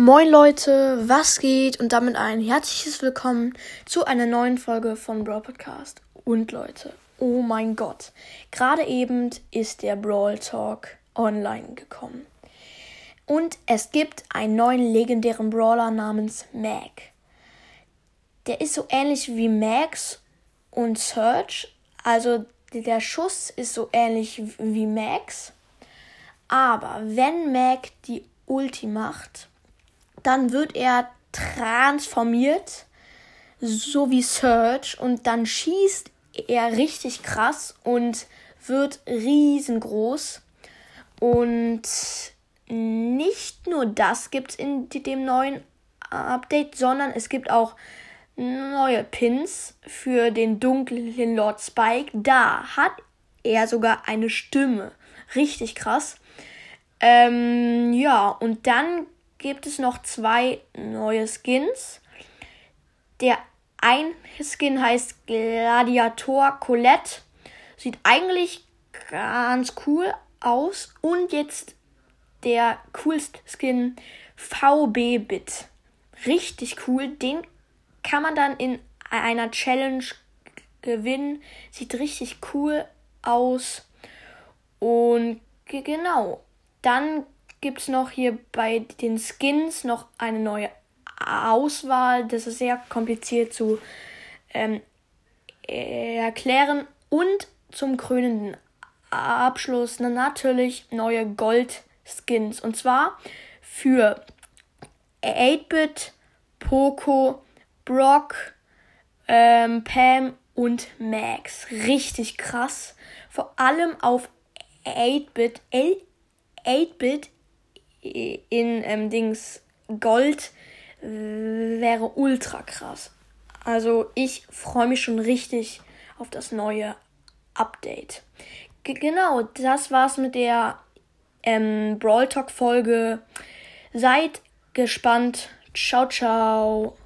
Moin Leute, was geht? Und damit ein herzliches Willkommen zu einer neuen Folge von Brawl Podcast. Und Leute, oh mein Gott, gerade eben ist der Brawl Talk online gekommen. Und es gibt einen neuen legendären Brawler namens Mac. Der ist so ähnlich wie Max und Search. Also der Schuss ist so ähnlich wie Max. Aber wenn Mac die Ulti macht, dann wird er transformiert, so wie Surge, und dann schießt er richtig krass und wird riesengroß. Und nicht nur das gibt es in dem neuen Update, sondern es gibt auch neue Pins für den dunklen Lord Spike. Da hat er sogar eine Stimme. Richtig krass. Ähm, ja, und dann gibt es noch zwei neue Skins. Der ein Skin heißt Gladiator Colette. Sieht eigentlich ganz cool aus. Und jetzt der coolste Skin VB Bit. Richtig cool. Den kann man dann in einer Challenge gewinnen. Sieht richtig cool aus. Und genau. Dann gibt es noch hier bei den Skins noch eine neue Auswahl. Das ist sehr kompliziert zu ähm, erklären. Und zum krönenden Abschluss natürlich neue Gold-Skins. Und zwar für 8-Bit, Poco, Brock, ähm, Pam und Max. Richtig krass. Vor allem auf 8-Bit. 8-Bit in ähm, Dings Gold wäre ultra krass. Also ich freue mich schon richtig auf das neue Update. G genau, das war's mit der ähm, Brawl Talk Folge. Seid gespannt. Ciao, ciao.